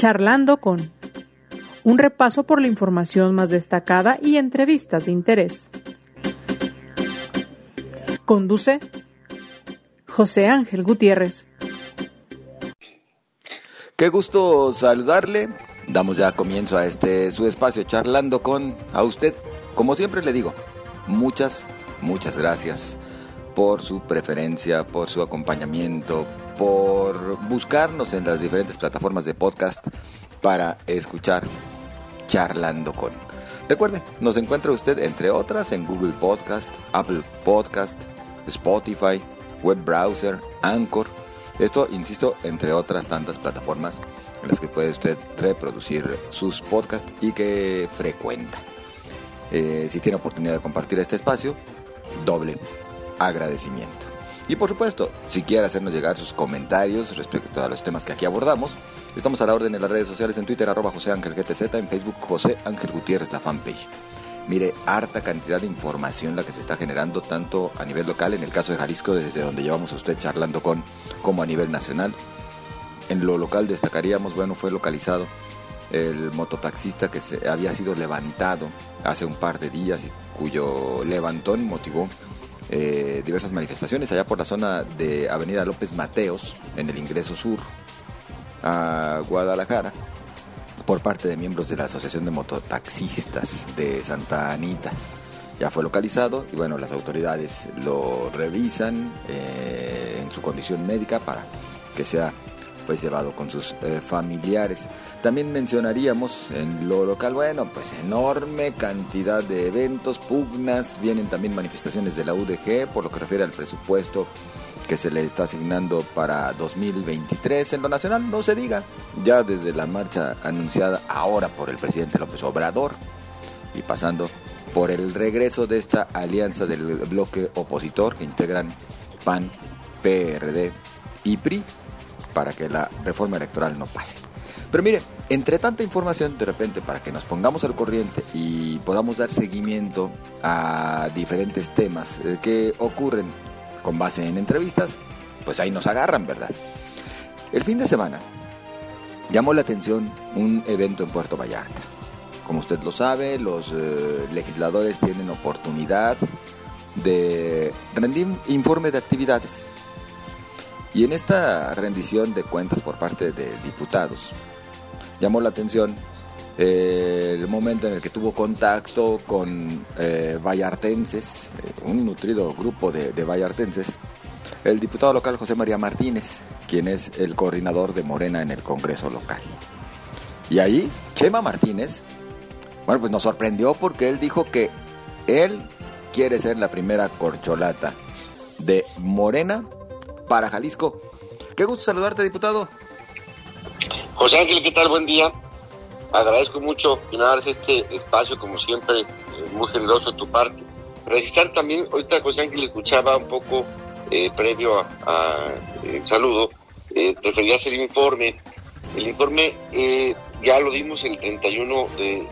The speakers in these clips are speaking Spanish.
Charlando con un repaso por la información más destacada y entrevistas de interés. Conduce José Ángel Gutiérrez. Qué gusto saludarle. Damos ya comienzo a este su espacio charlando con a usted. Como siempre le digo, muchas, muchas gracias por su preferencia, por su acompañamiento, por buscarnos en las diferentes plataformas de podcast para escuchar charlando con. Recuerde, nos encuentra usted entre otras en Google Podcast, Apple Podcast, Spotify, web browser, Anchor. Esto, insisto, entre otras tantas plataformas en las que puede usted reproducir sus podcasts y que frecuenta. Eh, si tiene oportunidad de compartir este espacio, doble agradecimiento. Y por supuesto, si quiere hacernos llegar sus comentarios respecto a los temas que aquí abordamos, estamos a la orden en las redes sociales en Twitter, arroba José Ángel GTZ, en Facebook José Ángel Gutiérrez, la fanpage. Mire, harta cantidad de información la que se está generando, tanto a nivel local, en el caso de Jalisco, desde donde llevamos a usted charlando con, como a nivel nacional. En lo local destacaríamos, bueno, fue localizado el mototaxista que se había sido levantado hace un par de días y cuyo levantón motivó eh, diversas manifestaciones allá por la zona de Avenida López Mateos, en el ingreso sur a Guadalajara, por parte de miembros de la Asociación de Mototaxistas de Santa Anita. Ya fue localizado y bueno, las autoridades lo revisan eh, en su condición médica para que sea pues llevado con sus eh, familiares. También mencionaríamos en lo local, bueno, pues enorme cantidad de eventos, pugnas, vienen también manifestaciones de la UDG por lo que refiere al presupuesto que se le está asignando para 2023 en lo nacional, no se diga, ya desde la marcha anunciada ahora por el presidente López Obrador y pasando por el regreso de esta alianza del bloque opositor que integran PAN, PRD y PRI para que la reforma electoral no pase. Pero mire, entre tanta información, de repente, para que nos pongamos al corriente y podamos dar seguimiento a diferentes temas eh, que ocurren con base en entrevistas, pues ahí nos agarran, ¿verdad? El fin de semana llamó la atención un evento en Puerto Vallarta. Como usted lo sabe, los eh, legisladores tienen oportunidad de rendir informe de actividades y en esta rendición de cuentas por parte de diputados, llamó la atención eh, el momento en el que tuvo contacto con eh, vallartenses, eh, un nutrido grupo de, de vallartenses, el diputado local José María Martínez, quien es el coordinador de Morena en el Congreso local. Y ahí, Chema Martínez, bueno, pues nos sorprendió porque él dijo que él quiere ser la primera corcholata de Morena para Jalisco. Qué gusto saludarte, diputado. José Ángel, ¿qué tal? Buen día. Agradezco mucho que este espacio, como siempre, eh, muy generoso de tu parte. Registrar también, ahorita José Ángel escuchaba un poco eh, previo a, el saludo, eh, hacer el informe. El informe ya lo dimos el 31 de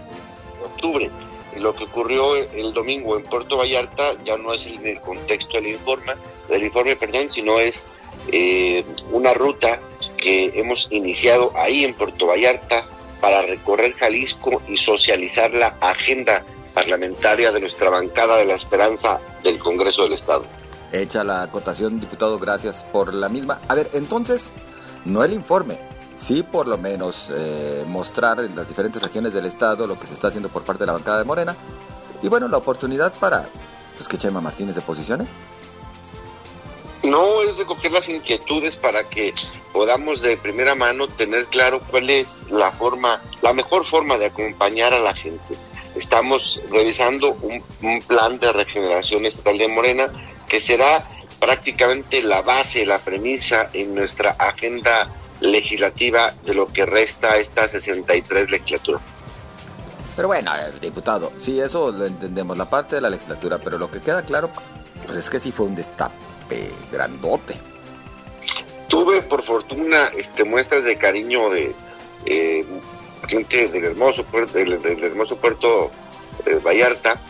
octubre. Lo que ocurrió el domingo en Puerto Vallarta ya no es en el contexto del informe, del informe, perdón, sino es eh, una ruta que hemos iniciado ahí en Puerto Vallarta para recorrer Jalisco y socializar la agenda parlamentaria de nuestra bancada de la esperanza del Congreso del Estado. Hecha la acotación, diputado, gracias por la misma. A ver, entonces, no el informe, sí por lo menos eh, mostrar en las diferentes regiones del Estado lo que se está haciendo por parte de la bancada de Morena. Y bueno, la oportunidad para pues, que Chema Martínez se posicione. No es recoger las inquietudes para que podamos de primera mano tener claro cuál es la forma, la mejor forma de acompañar a la gente. Estamos revisando un, plan de regeneración estatal de Morena que será prácticamente la base, la premisa en nuestra agenda legislativa de lo que resta esta 63 legislatura. Pero bueno, diputado, sí, eso lo entendemos, la parte de la legislatura, pero lo que queda claro pues es que sí fue un destape grandote. Tuve por fortuna este muestras de cariño de eh, gente del hermoso puerto, del, hermoso puerto eh, Vallarta,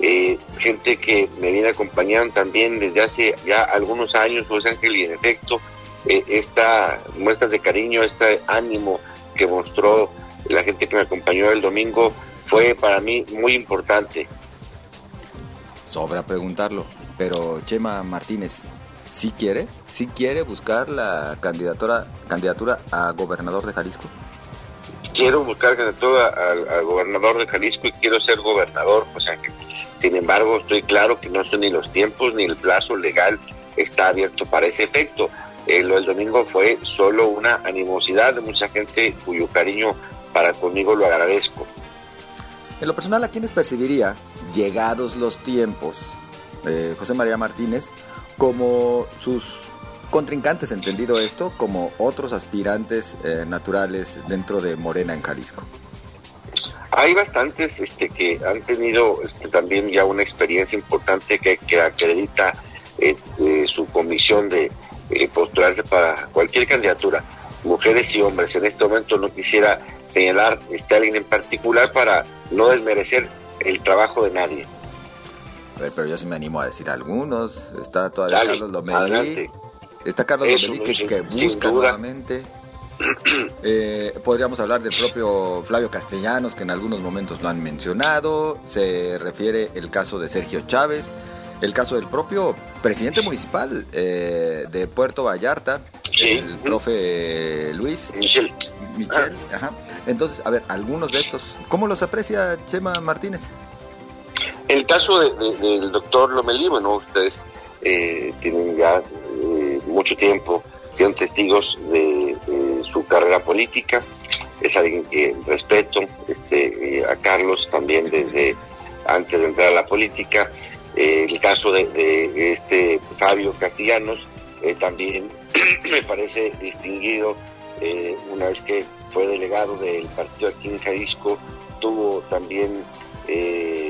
eh, gente que me viene acompañando también desde hace ya algunos años, José Ángel, y en efecto esta muestras de cariño, este ánimo que mostró la gente que me acompañó el domingo fue para mí muy importante. Sobra preguntarlo, pero Chema Martínez, ¿sí quiere? ¿Sí quiere buscar la candidatura, candidatura a gobernador de Jalisco? Quiero buscar candidatura al gobernador de Jalisco y quiero ser gobernador, o sea que, sin embargo, estoy claro que no son ni los tiempos ni el plazo legal está abierto para ese efecto. Eh, lo del domingo fue solo una animosidad de mucha gente cuyo cariño para conmigo lo agradezco. En lo personal, ¿a quiénes percibiría, llegados los tiempos, eh, José María Martínez, como sus contrincantes, entendido esto, como otros aspirantes eh, naturales dentro de Morena en Jalisco? Hay bastantes este, que han tenido este, también ya una experiencia importante que, acredita eh, su comisión de postularse para cualquier candidatura, mujeres y hombres. En este momento no quisiera señalar este alguien en particular para no desmerecer el trabajo de nadie. Pero yo sí me animo a decir algunos. Está todavía Carlos Lomelí. Está Carlos Lomelí que, busca nuevamente. Eh, podríamos hablar del propio Flavio Castellanos, que en algunos momentos lo han mencionado. Se refiere el caso de Sergio Chávez, el caso del propio presidente municipal eh, de Puerto Vallarta, el profe Luis. Michel. Michel, ah. ajá. Entonces, a ver, algunos de estos, ¿cómo los aprecia Chema Martínez? El caso del doctor Lomelí, bueno, ustedes eh, tienen ya eh, mucho tiempo, tienen testigos de, su carrera política, es alguien que respeto, este, a Carlos también desde antes de entrar a la política, el caso de, este Fabio Castellanos, también me parece distinguido una vez que fue delegado del partido aquí en Jalisco, tuvo también eh,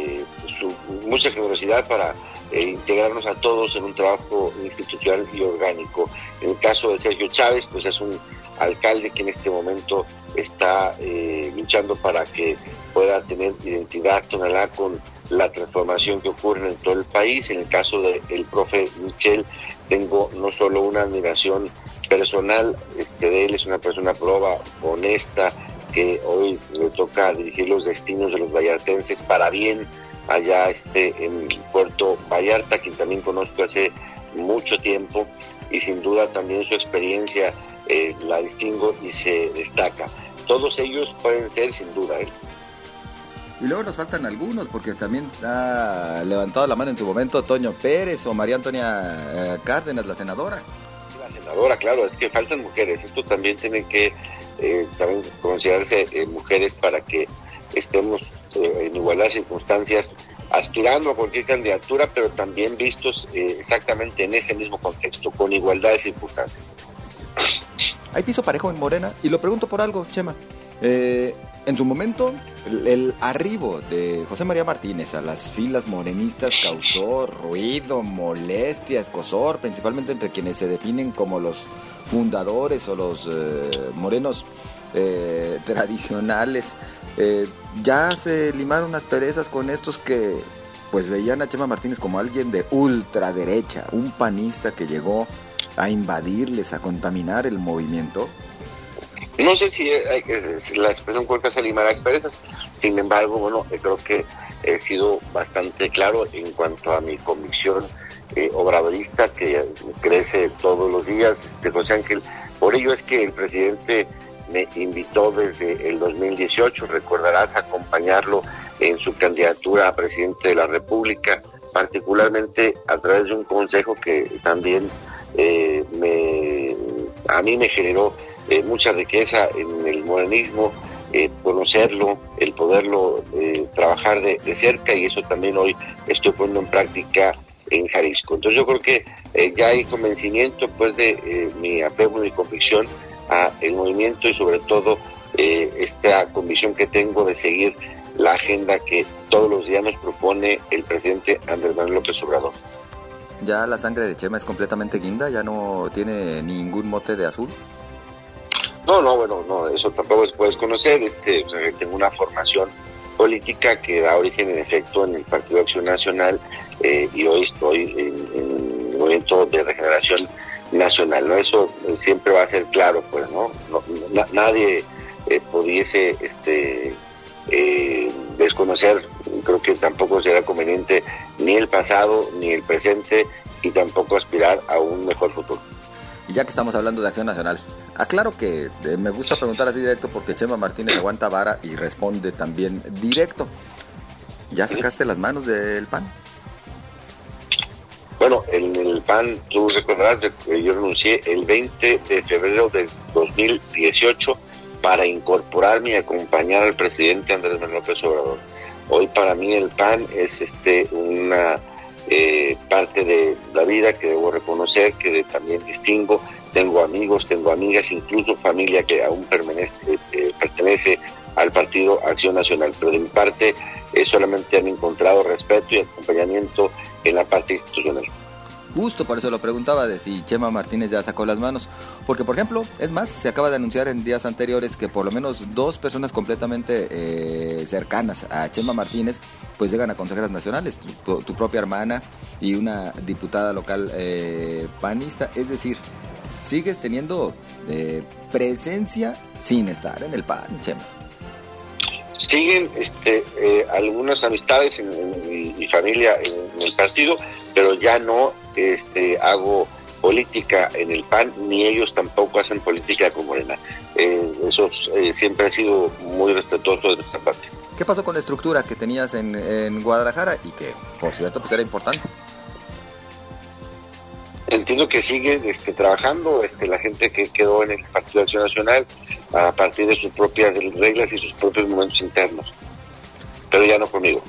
mucha generosidad para eh, integrarnos a todos en un trabajo institucional y orgánico. En el caso de Sergio Chávez, pues es un alcalde que en este momento está eh, luchando para que pueda tener identidad tonalá con la transformación que ocurre en todo el país. En el caso del profe Michel, tengo no solo una admiración personal este, de él, es una persona proba, honesta, que hoy le toca dirigir los destinos de los vallartenses para bien allá este, en Puerto Vallarta, quien también conozco hace mucho tiempo y sin duda también su experiencia eh, la distingo y se destaca. Todos ellos pueden ser sin duda él. Y luego nos faltan algunos, porque también ha levantado la mano en su momento Toño Pérez o María Antonia eh, Cárdenas, la senadora. La senadora, claro, es que faltan mujeres. Esto también tiene que eh, también considerarse eh, mujeres para que estemos en igualdad de circunstancias aspirando a cualquier candidatura, pero también vistos exactamente en ese mismo contexto, con igualdad de circunstancias. Hay piso parejo en Morena, y lo pregunto por algo, Chema. Eh, en su momento, el, arribo de José María Martínez a las filas morenistas causó ruido, molestia, escosor, principalmente entre quienes se definen como los fundadores o los eh, morenos eh, tradicionales. Eh, ya se limaron las perezas con estos que pues veían a Chema Martínez como alguien de ultraderecha, un panista que llegó a invadirles, a contaminar el movimiento. No sé si, que, la expresión corta se limar las perezas, sin embargo, bueno, eh, creo que he sido bastante claro en cuanto a mi convicción eh, obradorista que crece todos los días, este, José Ángel. Por ello es que el presidente me invitó desde el 2018, recordarás, acompañarlo en su candidatura a presidente de la República, particularmente a través de un consejo que también eh, me, a mí me generó eh, mucha riqueza en el modernismo, eh, conocerlo, el poderlo eh, trabajar de, cerca y eso también hoy estoy poniendo en práctica en Jalisco. Entonces yo creo que ya hay convencimiento pues de mi apego, mi convicción a el movimiento y sobre todo esta convicción que tengo de seguir la agenda que todos los días nos propone el presidente Andrés Manuel López Obrador. ¿Ya la sangre de Chema es completamente guinda? ¿Ya no tiene ningún mote de azul? No, no, bueno, no, eso tampoco se puede conocer. Este, tengo una formación política que da origen en efecto en el Partido Acción Nacional eh, y hoy estoy en, en, el movimiento de regeneración nacional, ¿no? Eso siempre va a ser claro, pues, ¿no? nadie pudiese este, desconocer, creo que tampoco será conveniente ni el pasado ni el presente y tampoco aspirar a un mejor futuro. Y ya que estamos hablando de Acción Nacional, aclaro que eh, me gusta preguntar así directo porque Chema Martínez aguanta vara y responde también directo. ¿Ya sacaste las manos del PAN? Bueno, en el PAN, tú recordarás que yo renuncié el 20 de febrero del 2018 para incorporarme y acompañar al presidente Andrés Manuel López Obrador. Hoy para mí el PAN es este una eh, parte de la vida que debo reconocer, que también distingo. Tengo amigos, tengo amigas, incluso familia que aún permanece, eh, pertenece al Partido Acción Nacional. Pero de mi parte, eh, solamente han encontrado respeto y acompañamiento en la parte institucional. Justo por eso lo preguntaba de si Chema Martínez ya sacó las manos. Porque, por ejemplo, es más, se acaba de anunciar en días anteriores que por lo menos dos personas completamente eh, cercanas a Chema Martínez pues llegan a consejeras nacionales, tu, propia hermana y una diputada local eh, panista. Es decir, sigues teniendo eh, presencia sin estar en el PAN, Chema siguen este, eh, algunas amistades en, mi familia en, el partido, pero ya no este, hago política en el PAN, ni ellos tampoco hacen política con Morena. Eh, eso eh, siempre ha sido muy respetuoso de nuestra parte. ¿Qué pasó con la estructura que tenías en, en Guadalajara y que, por cierto, pues era importante? Entiendo que sigue este, trabajando este, la gente que quedó en el Partido de Acción Nacional a partir de sus propias reglas y sus propios momentos internos, pero ya no conmigo.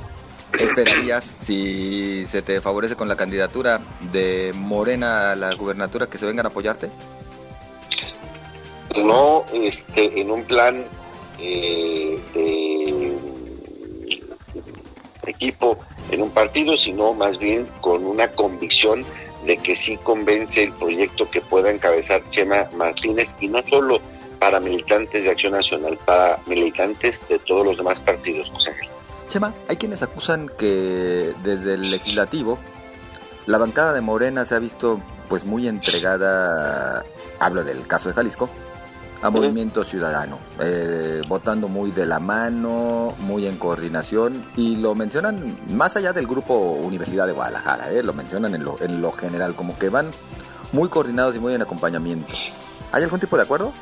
¿Esperarías, si se te favorece con la candidatura de Morena a la gubernatura, que se vengan a apoyarte? No este, en un plan eh, de equipo en un partido, sino más bien con una convicción de que sí convence el proyecto que pueda encabezar Chema Martínez y no solo para militantes de Acción Nacional, para militantes de todos los demás partidos, José Ángel. Chema, hay quienes acusan que desde el legislativo la bancada de Morena se ha visto pues muy entregada, hablo del caso de Jalisco, a Movimiento Ciudadano, eh, votando muy de la mano, muy en coordinación y lo mencionan más allá del grupo Universidad de Guadalajara, eh, lo mencionan en lo, en lo general, como que van muy coordinados y muy en acompañamiento. ¿Hay algún tipo de acuerdo?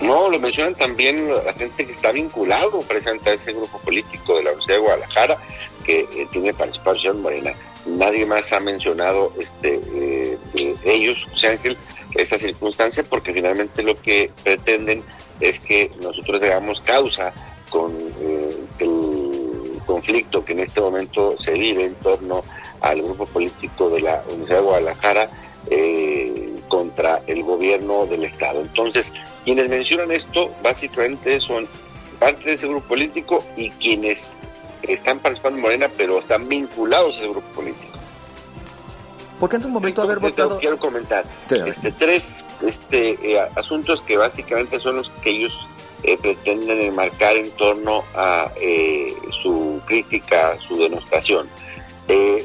No, lo mencionan también la gente que está vinculado presente a ese grupo político de la Universidad de Guadalajara, que eh, tiene participación morena. Nadie más ha mencionado este, eh, ellos, José Ángel, esa circunstancia porque finalmente lo que pretenden es que nosotros hagamos causa con eh, el conflicto que en este momento se vive en torno al grupo político de la Universidad de Guadalajara eh, contra el gobierno del Estado. Entonces, quienes mencionan esto básicamente son parte de ese grupo político y quienes están participando en Morena pero están vinculados a ese grupo político. Porque en su momento haber votado... Quiero comentar este, tres este, eh, asuntos que básicamente son los que ellos eh, pretenden enmarcar en torno a eh, su crítica, su denostación.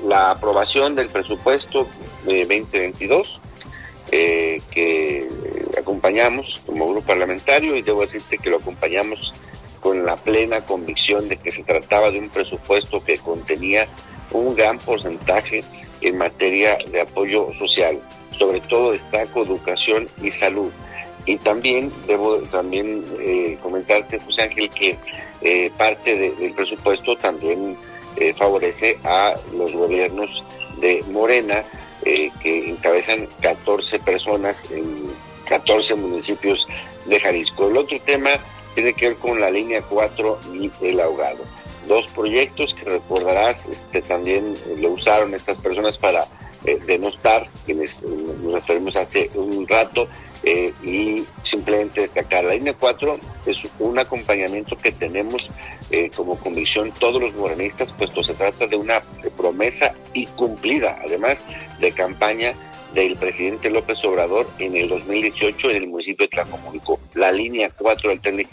la aprobación del presupuesto de 2022, que acompañamos como grupo parlamentario y debo decirte que lo acompañamos con la plena convicción de que se trataba de un presupuesto que contenía un gran porcentaje en materia de apoyo social. Sobre todo destaco educación y salud. Y también debo también eh, comentarte, José Ángel, que eh, parte del presupuesto también eh, favorece a los gobiernos de Morena, que encabezan 14 personas en 14 municipios de Jalisco. El otro tema tiene que ver con la línea 4 y el ahogado dos proyectos que recordarás este, también lo usaron estas personas para eh, denostar, quienes eh, nos referimos hace un rato, eh, y simplemente destacar. La línea 4 es un acompañamiento que tenemos como convicción todos los morenistas, puesto se trata de una promesa incumplida, además de campaña del presidente López Obrador en el 2018 en el municipio de Tlacomulco. La línea 4 del tren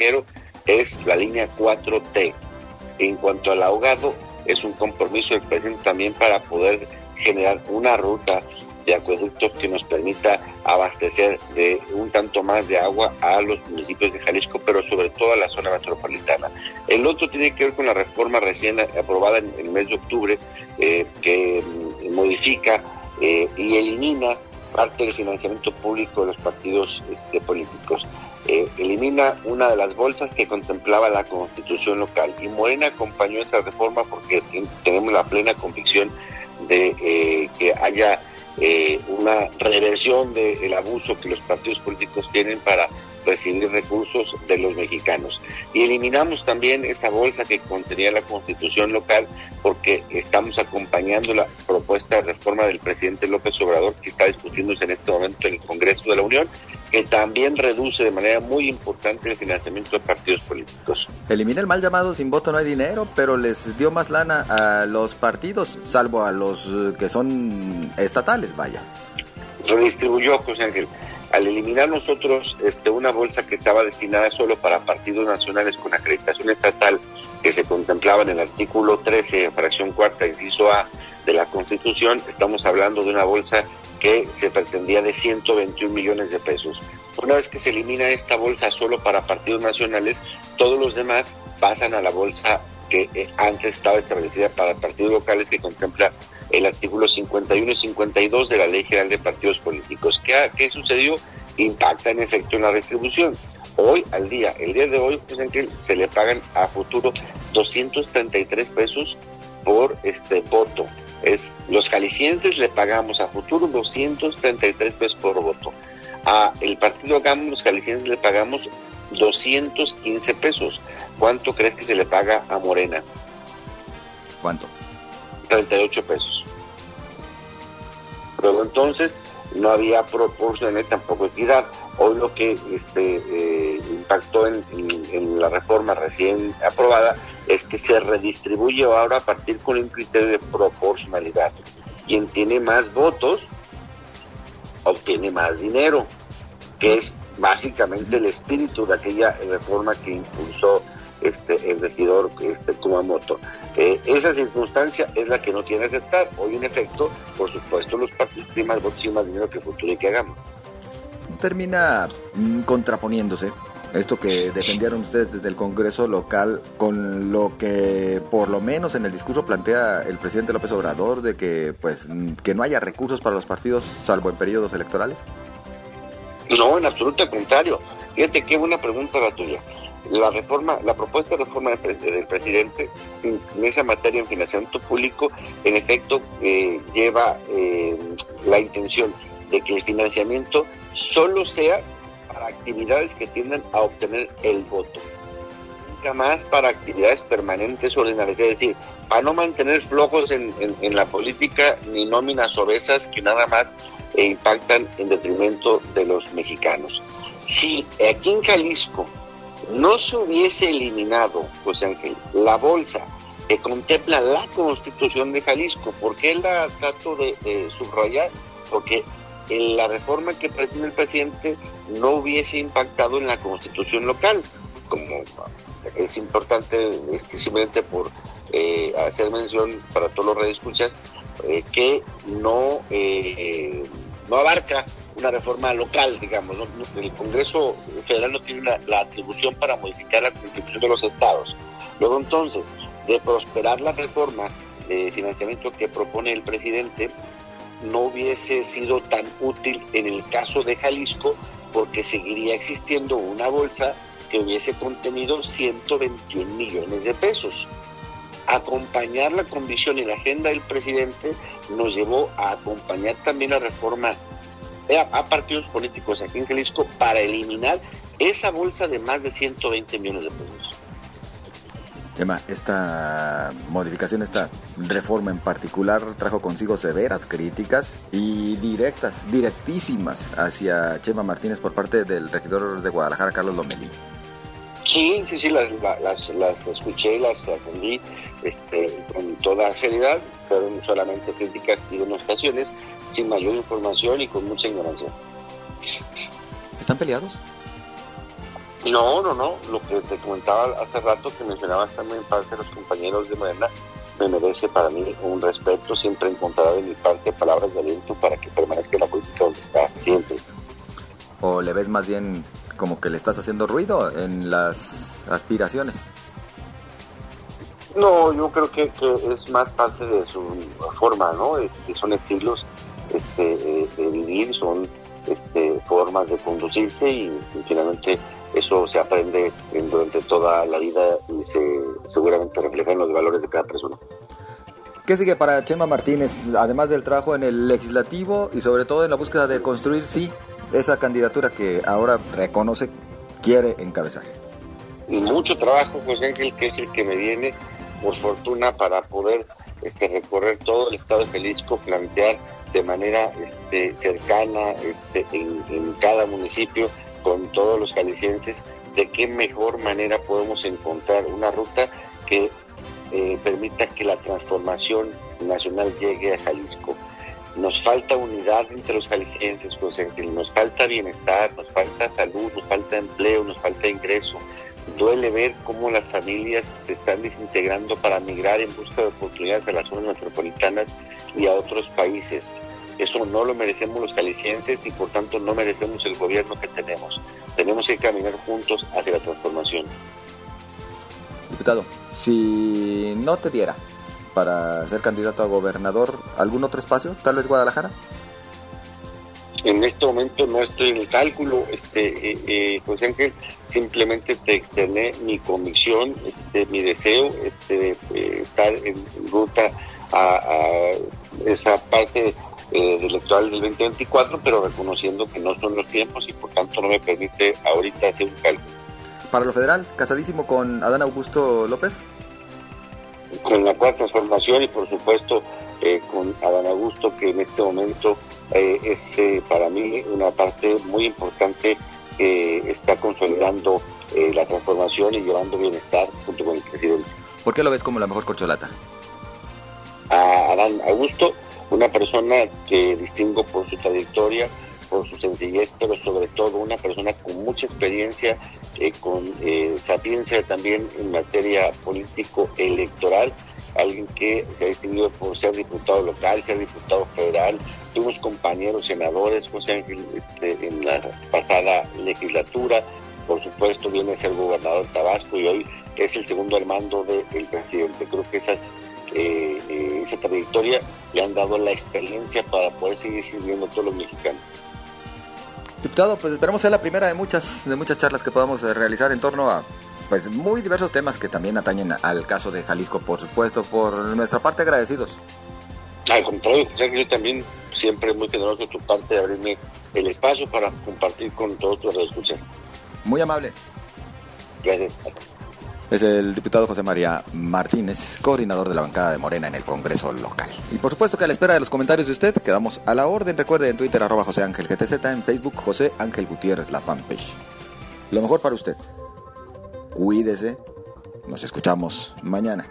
es la línea 4T, en cuanto al ahogado, es un compromiso del presidente también para poder generar una ruta de acueductos que nos permita abastecer de un tanto más de agua a los municipios de Jalisco, pero sobre todo a la zona metropolitana. El otro tiene que ver con la reforma recién aprobada en el mes de octubre, eh, que mm, modifica eh, y elimina parte del financiamiento público de los partidos este, políticos. Eh, elimina una de las bolsas que contemplaba la constitución local. Y Morena acompañó esa reforma porque tenemos la plena convicción de que haya eh, una reversión del abuso que los partidos políticos tienen para recibir recursos de los mexicanos. Y eliminamos también esa bolsa que contenía la constitución local porque estamos acompañando la propuesta de reforma del presidente López Obrador que está discutiéndose en este momento en el Congreso de la Unión, que también reduce de manera muy importante el financiamiento de partidos políticos. Elimina el mal llamado sin voto no hay dinero, pero les dio más lana a los partidos, salvo a los que son estatales, vaya. Redistribuyó, José Ángel al eliminar nosotros este, una bolsa que estaba destinada solo para partidos nacionales con acreditación estatal que se contemplaba en el artículo 13, fracción cuarta, inciso A de la Constitución, estamos hablando de una bolsa que se pretendía de 121 millones de pesos. Una vez que se elimina esta bolsa solo para partidos nacionales, todos los demás pasan a la bolsa que eh, antes estaba establecida para partidos locales que contempla el artículo 51 y 52 de la Ley General de Partidos Políticos. ¿Qué, qué sucedió? Impacta en efecto en la retribución. Hoy, al día, el día de hoy, se le pagan a futuro 233 pesos por este voto. Es, los jaliscienses le pagamos a futuro 233 pesos por voto. A el partido GAM, los jaliscienses le pagamos 215 pesos. ¿Cuánto crees que se le paga a Morena? ¿Cuánto? 38 pesos. Pero entonces no había proporciones tampoco equidad. Hoy lo que este, eh, impactó en, la reforma recién aprobada es que se redistribuye ahora a partir con un criterio de proporcionalidad. Quien tiene más votos obtiene más dinero, que es básicamente el espíritu de aquella reforma que impulsó este, el regidor este, Kumamoto. Eh, esa circunstancia es la que no tiene que aceptar. Hoy, en efecto, por supuesto, los partidos tienen más votos y más dinero que futuro y que hagamos. Termina mm, contraponiéndose esto que defendieron ustedes desde el Congreso local con lo que por lo menos en el discurso plantea el presidente López Obrador de que pues que no haya recursos para los partidos salvo en periodos electorales? No, en absoluto contrario. Fíjate qué buena pregunta la tuya la reforma, la propuesta de reforma del, presidente en, esa materia en financiamiento público, en efecto, eh, lleva eh, la intención de que el financiamiento solo sea para actividades que tiendan a obtener el voto. Nunca más para actividades permanentes ordinarias, es decir, para no mantener flojos en, la política ni nóminas obesas que nada más eh, impactan en detrimento de los mexicanos. Si aquí en Jalisco no se hubiese eliminado, José Ángel, la bolsa que contempla la constitución de Jalisco, ¿por qué la trato de, subrayar? Porque en la reforma que pretende el presidente no hubiese impactado en la constitución local, como es importante este, simplemente por eh, hacer mención para todos los redescuchas, eh, que no, eh, no abarca una reforma local, digamos. El Congreso Federal no tiene la atribución para modificar la constitución de los estados. Luego entonces, de prosperar la reforma de financiamiento que propone el presidente, no hubiese sido tan útil en el caso de Jalisco porque seguiría existiendo una bolsa que hubiese contenido 121 millones de pesos. Acompañar la condición y la agenda del presidente nos llevó a acompañar también la reforma a, partidos políticos aquí en Jalisco para eliminar esa bolsa de más de 120 millones de pesos. Emma, esta modificación, esta reforma en particular trajo consigo severas críticas y directas, directísimas hacia Chema Martínez por parte del regidor de Guadalajara, Carlos Lomelí. Sí, sí, sí, las, las, las escuché, las atendí este, con toda seriedad, fueron solamente críticas y demostraciones sin mayor información y con mucha ignorancia. ¿Están peleados? No, no, no. Lo que te comentaba hace rato, que mencionabas también parte de los compañeros de Morena, me merece para mí un respeto, siempre encontrará de mi parte palabras de aliento para que permanezca la política donde está siempre. ¿O le ves más bien como que le estás haciendo ruido en las aspiraciones? No, yo creo que, es más parte de su forma, ¿no? Que son estilos este, eh, de vivir, son este, formas de conducirse y, finalmente eso se aprende durante toda la vida y se seguramente refleja en los valores de cada persona. ¿Qué sigue para Chema Martínez, además del trabajo en el legislativo y sobre todo en la búsqueda de construir, sí, esa candidatura que ahora reconoce quiere encabezar? Y mucho trabajo, José Ángel, que es el que me viene, por fortuna, para poder este, recorrer todo el estado de Jalisco, plantear de manera este, cercana este, en, cada municipio con todos los jaliscienses de qué mejor manera podemos encontrar una ruta que eh, permita que la transformación nacional llegue a Jalisco. Nos falta unidad entre los jaliscienses, José nos falta bienestar, nos falta salud, nos falta empleo, nos falta ingreso. Duele ver cómo las familias se están desintegrando para migrar en busca de oportunidades a las zonas metropolitanas y a otros países. Eso no lo merecemos los jaliscienses y por tanto no merecemos el gobierno que tenemos. Tenemos que caminar juntos hacia la transformación. Diputado, si no te diera para ser candidato a gobernador, ¿algún otro espacio? ¿Tal vez Guadalajara? En este momento no estoy en el cálculo, este, eh, eh José Ángel, simplemente te externé mi convicción, este, mi deseo este, de estar en ruta a, a esa parte eh, electoral del 2024, pero reconociendo que no son los tiempos y por tanto no me permite ahorita hacer un cálculo. Para lo federal, casadísimo con Adán Augusto López. Con la cuarta transformación y por supuesto eh, con Adán Augusto, que en este momento eh, es eh, para mí una parte muy importante que está consolidando la transformación y llevando bienestar junto con el presidente. ¿Por qué lo ves como la mejor corcholata? A Adán Augusto una persona que distingo por su trayectoria, por su sencillez, pero sobre todo una persona con mucha experiencia, eh, con eh, sapiencia también en materia político-electoral, alguien que se ha distinguido por ser diputado local, ser diputado federal, tuvimos compañeros senadores, José Ángel, este, en la pasada legislatura, por supuesto viene a ser gobernador de Tabasco y hoy es el segundo hermano del presidente. Creo que esas eh, eh, esa trayectoria le han dado la experiencia para poder seguir sirviendo a todos los mexicanos. Diputado, pues esperamos ser la primera de muchas, de muchas charlas que podamos eh, realizar en torno a pues muy diversos temas que también atañen al caso de Jalisco, por supuesto, por nuestra parte agradecidos. Al contrario, yo también siempre muy generoso de tu parte de abrirme el espacio para compartir con todos los escuchas. Muy amable. Gracias es el diputado José María Martínez, coordinador de la bancada de Morena en el Congreso local. Y por supuesto que a la espera de los comentarios de usted, quedamos a la orden. Recuerde en Twitter arroba José Ángel GTZ, en Facebook José Ángel Gutiérrez, la fanpage. Lo mejor para usted. Cuídese. Nos escuchamos mañana.